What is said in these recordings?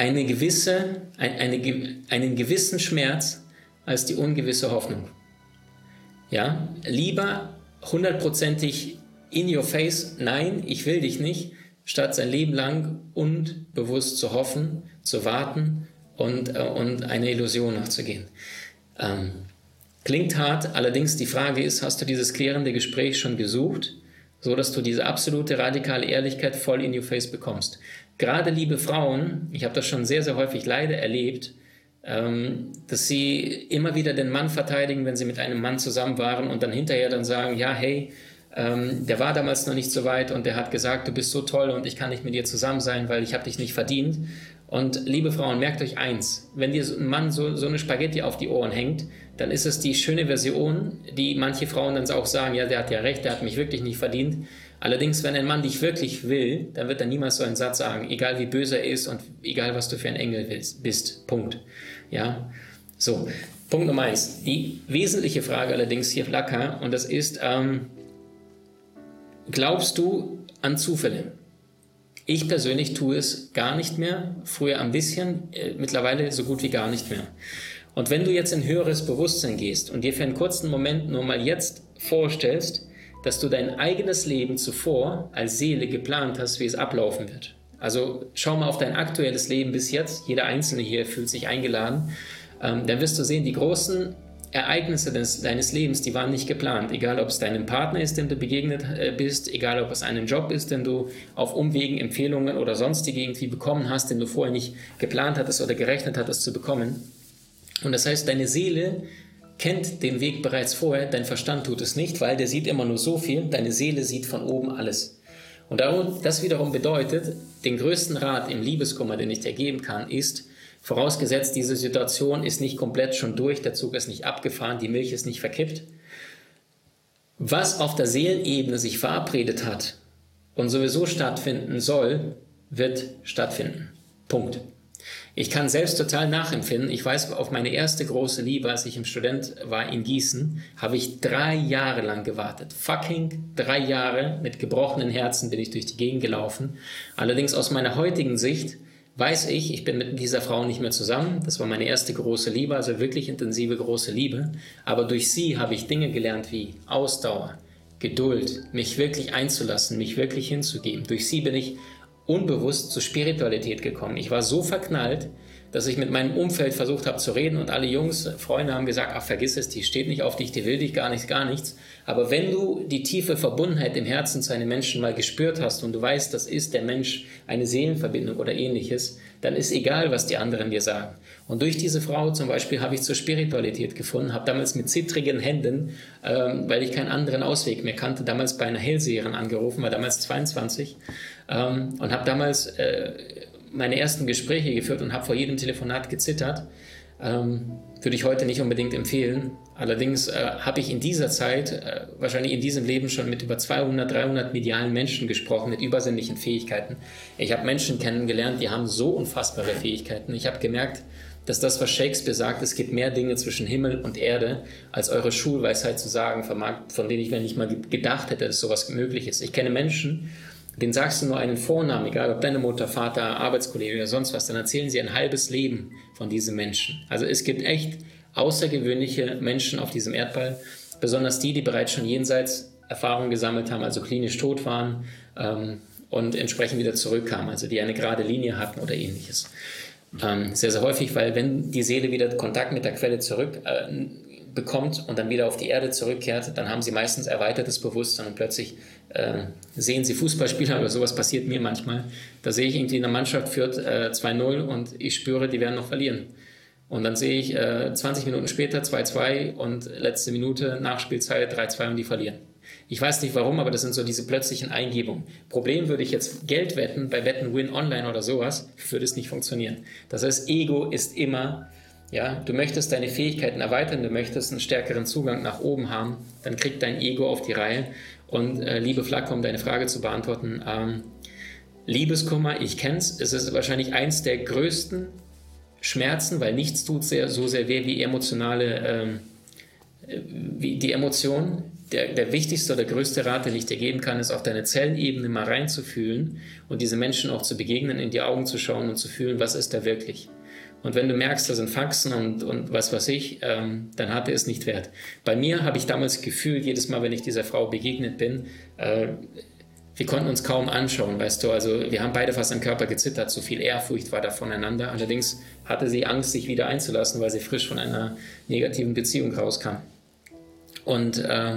eine gewisse, ein, eine, einen gewissen Schmerz als die ungewisse Hoffnung. Ja, lieber hundertprozentig in your face, nein, ich will dich nicht, statt sein Leben lang unbewusst zu hoffen, zu warten und, äh, und eine Illusion nachzugehen. Ähm, klingt hart, allerdings die Frage ist, hast du dieses klärende Gespräch schon gesucht, so dass du diese absolute radikale Ehrlichkeit voll in your face bekommst? Gerade liebe Frauen, ich habe das schon sehr, sehr häufig leider erlebt, ähm, dass sie immer wieder den Mann verteidigen, wenn sie mit einem Mann zusammen waren und dann hinterher dann sagen, ja, hey, ähm, der war damals noch nicht so weit und der hat gesagt, du bist so toll und ich kann nicht mit dir zusammen sein, weil ich habe dich nicht verdient. Und liebe Frauen, merkt euch eins, wenn dir ein Mann so, so eine Spaghetti auf die Ohren hängt, dann ist es die schöne Version, die manche Frauen dann auch sagen, ja, der hat ja recht, der hat mich wirklich nicht verdient. Allerdings, wenn ein Mann dich wirklich will, dann wird er niemals so einen Satz sagen, egal wie böse er ist und egal was du für ein Engel bist. Punkt. Ja, so. Punkt Nummer eins. Die wesentliche Frage allerdings hier, Flacker, und das ist, ähm, Glaubst du an Zufälle? Ich persönlich tue es gar nicht mehr, früher ein bisschen, äh, mittlerweile so gut wie gar nicht mehr. Und wenn du jetzt in höheres Bewusstsein gehst und dir für einen kurzen Moment nur mal jetzt vorstellst, dass du dein eigenes Leben zuvor als Seele geplant hast, wie es ablaufen wird. Also schau mal auf dein aktuelles Leben bis jetzt. Jeder Einzelne hier fühlt sich eingeladen. Ähm, dann wirst du sehen, die großen Ereignisse des, deines Lebens, die waren nicht geplant. Egal, ob es deinem Partner ist, dem du begegnet äh, bist, egal, ob es einen Job ist, den du auf Umwegen, Empfehlungen oder sonstige irgendwie bekommen hast, den du vorher nicht geplant hattest oder gerechnet hattest zu bekommen. Und das heißt, deine Seele kennt den Weg bereits vorher, dein Verstand tut es nicht, weil der sieht immer nur so viel, deine Seele sieht von oben alles. Und das wiederum bedeutet, den größten Rat im Liebeskummer, den ich dir geben kann, ist, Vorausgesetzt, diese Situation ist nicht komplett schon durch, der Zug ist nicht abgefahren, die Milch ist nicht verkippt. Was auf der Seelenebene sich verabredet hat und sowieso stattfinden soll, wird stattfinden. Punkt. Ich kann selbst total nachempfinden. Ich weiß, auf meine erste große Liebe, als ich im Student war in Gießen, habe ich drei Jahre lang gewartet. Fucking drei Jahre mit gebrochenen Herzen bin ich durch die Gegend gelaufen. Allerdings aus meiner heutigen Sicht weiß ich, ich bin mit dieser Frau nicht mehr zusammen. Das war meine erste große Liebe, also wirklich intensive große Liebe. Aber durch sie habe ich Dinge gelernt wie Ausdauer, Geduld, mich wirklich einzulassen, mich wirklich hinzugeben. Durch sie bin ich unbewusst zur Spiritualität gekommen. Ich war so verknallt, dass ich mit meinem Umfeld versucht habe zu reden und alle Jungs, Freunde haben gesagt, ach vergiss es, die steht nicht auf dich, die will dich gar nichts, gar nichts. Aber wenn du die tiefe Verbundenheit im Herzen zu einem Menschen mal gespürt hast und du weißt, das ist der Mensch, eine Seelenverbindung oder ähnliches, dann ist egal, was die anderen dir sagen. Und durch diese Frau zum Beispiel habe ich zur Spiritualität gefunden, habe damals mit zittrigen Händen, ähm, weil ich keinen anderen Ausweg mehr kannte, damals bei einer Hellseherin angerufen, war damals 22 ähm, und habe damals äh, meine ersten Gespräche geführt und habe vor jedem Telefonat gezittert. Ähm, würde ich heute nicht unbedingt empfehlen. Allerdings äh, habe ich in dieser Zeit, äh, wahrscheinlich in diesem Leben schon mit über 200, 300 medialen Menschen gesprochen, mit übersinnlichen Fähigkeiten. Ich habe Menschen kennengelernt, die haben so unfassbare Fähigkeiten. Ich habe gemerkt, dass das, was Shakespeare sagt, es gibt mehr Dinge zwischen Himmel und Erde, als eure Schulweisheit zu sagen vermag, von denen ich mir nicht mal gedacht hätte, dass sowas möglich ist. Ich kenne Menschen, den sagst du nur einen Vornamen, egal ob deine Mutter, Vater, Arbeitskollege oder sonst was, dann erzählen sie ein halbes Leben von diesen Menschen. Also es gibt echt außergewöhnliche Menschen auf diesem Erdball, besonders die, die bereits schon jenseits Erfahrungen gesammelt haben, also klinisch tot waren ähm, und entsprechend wieder zurückkamen, also die eine gerade Linie hatten oder ähnliches. Ähm, sehr, sehr häufig, weil wenn die Seele wieder Kontakt mit der Quelle zurück äh, bekommt und dann wieder auf die Erde zurückkehrt, dann haben sie meistens erweitertes Bewusstsein und plötzlich äh, sehen sie Fußballspieler oder sowas passiert mir manchmal. Da sehe ich irgendwie eine Mannschaft führt äh, 2-0 und ich spüre, die werden noch verlieren. Und dann sehe ich äh, 20 Minuten später 2-2 und letzte Minute Nachspielzeit 3-2 und die verlieren. Ich weiß nicht warum, aber das sind so diese plötzlichen Eingebungen. Problem würde ich jetzt Geld wetten, bei Wetten Win Online oder sowas, würde es nicht funktionieren. Das heißt, Ego ist immer Ja, du möchtest deine Fähigkeiten erweitern, du möchtest einen stärkeren Zugang nach oben haben, dann kriegt dein Ego auf die Reihe. Und äh, liebe Flacke, um deine Frage zu beantworten, ähm, Liebeskummer, ich kenn's, es ist wahrscheinlich eins der größten Schmerzen, weil nichts tut sehr, so sehr weh wie emotionale, ähm, wie die Emotion. Der, der wichtigste oder größte Rat, den ich dir geben kann, ist auf deine Zellenebene mal reinzufühlen und diese Menschen auch zu begegnen, in die Augen zu schauen und zu fühlen, was ist da wirklich. Und wenn du merkst, da sind Faxen und, und was weiß ich, ähm, dann hat er es nicht wert. Bei mir habe ich damals gefühlt, jedes Mal, wenn ich dieser Frau begegnet bin, äh, wir konnten uns kaum anschauen, weißt du. Also wir haben beide fast am Körper gezittert, so viel Ehrfurcht war da voneinander. Allerdings hatte sie Angst, sich wieder einzulassen, weil sie frisch von einer negativen Beziehung rauskam. Und äh,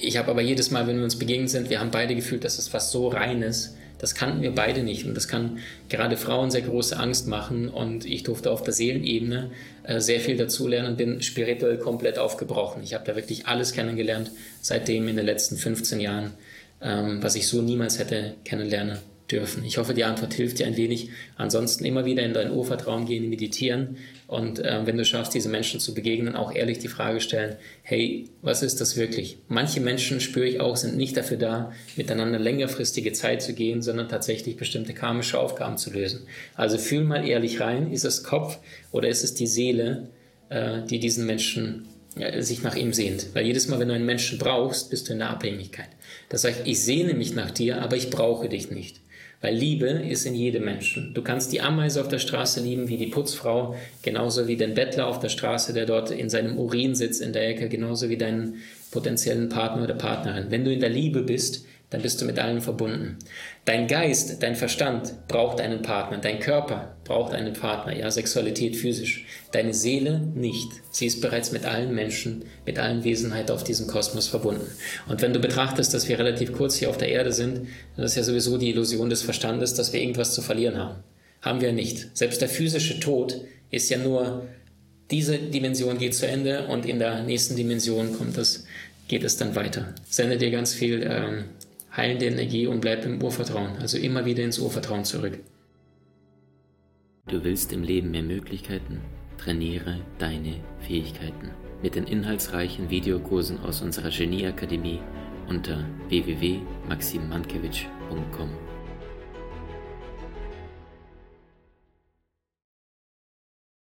ich habe aber jedes Mal, wenn wir uns begegnet sind, wir haben beide gefühlt, dass es was so Reines das kannten wir beide nicht und das kann gerade Frauen sehr große Angst machen und ich durfte auf der Seelenebene äh, sehr viel dazulernen und bin spirituell komplett aufgebrochen. Ich habe da wirklich alles kennengelernt seitdem in den letzten 15 Jahren, ähm, was ich so niemals hätte kennenlernen dürfen. Ich hoffe, die Antwort hilft dir ein wenig. Ansonsten immer wieder in dein Urvertrauen gehen, meditieren und äh, wenn du schaffst, diese Menschen zu begegnen, auch ehrlich die Frage stellen, hey, was ist das wirklich? Manche Menschen, spüre ich auch, sind nicht dafür da, miteinander längerfristige Zeit zu gehen, sondern tatsächlich bestimmte karmische Aufgaben zu lösen. Also fühl mal ehrlich rein, ist es Kopf oder ist es die Seele, äh, die diesen Menschen äh, sich nach ihm sehnt. Weil jedes Mal, wenn du einen Menschen brauchst, bist du in der Abhängigkeit. Das heißt, ich sehne mich nach dir, aber ich brauche dich nicht. Weil Liebe ist in jedem Menschen. Du kannst die Ameise auf der Straße lieben wie die Putzfrau, genauso wie den Bettler auf der Straße, der dort in seinem Urin sitzt in der Ecke, genauso wie deinen potenziellen Partner oder Partnerin. Wenn du in der Liebe bist, dann bist du mit allen verbunden. Dein Geist, dein Verstand braucht einen Partner, dein Körper braucht einen Partner, ja, Sexualität physisch. Deine Seele nicht. Sie ist bereits mit allen Menschen, mit allen Wesenheiten auf diesem Kosmos verbunden. Und wenn du betrachtest, dass wir relativ kurz hier auf der Erde sind, dann ist ja sowieso die Illusion des Verstandes, dass wir irgendwas zu verlieren haben. Haben wir nicht. Selbst der physische Tod ist ja nur, diese Dimension geht zu Ende und in der nächsten Dimension kommt es, geht es dann weiter. Sende dir ganz viel ähm, heilende Energie und bleib im Urvertrauen. Also immer wieder ins Urvertrauen zurück. Du willst im Leben mehr Möglichkeiten? Trainiere deine Fähigkeiten mit den inhaltsreichen Videokursen aus unserer Genieakademie unter www.maximmankiewicz.com.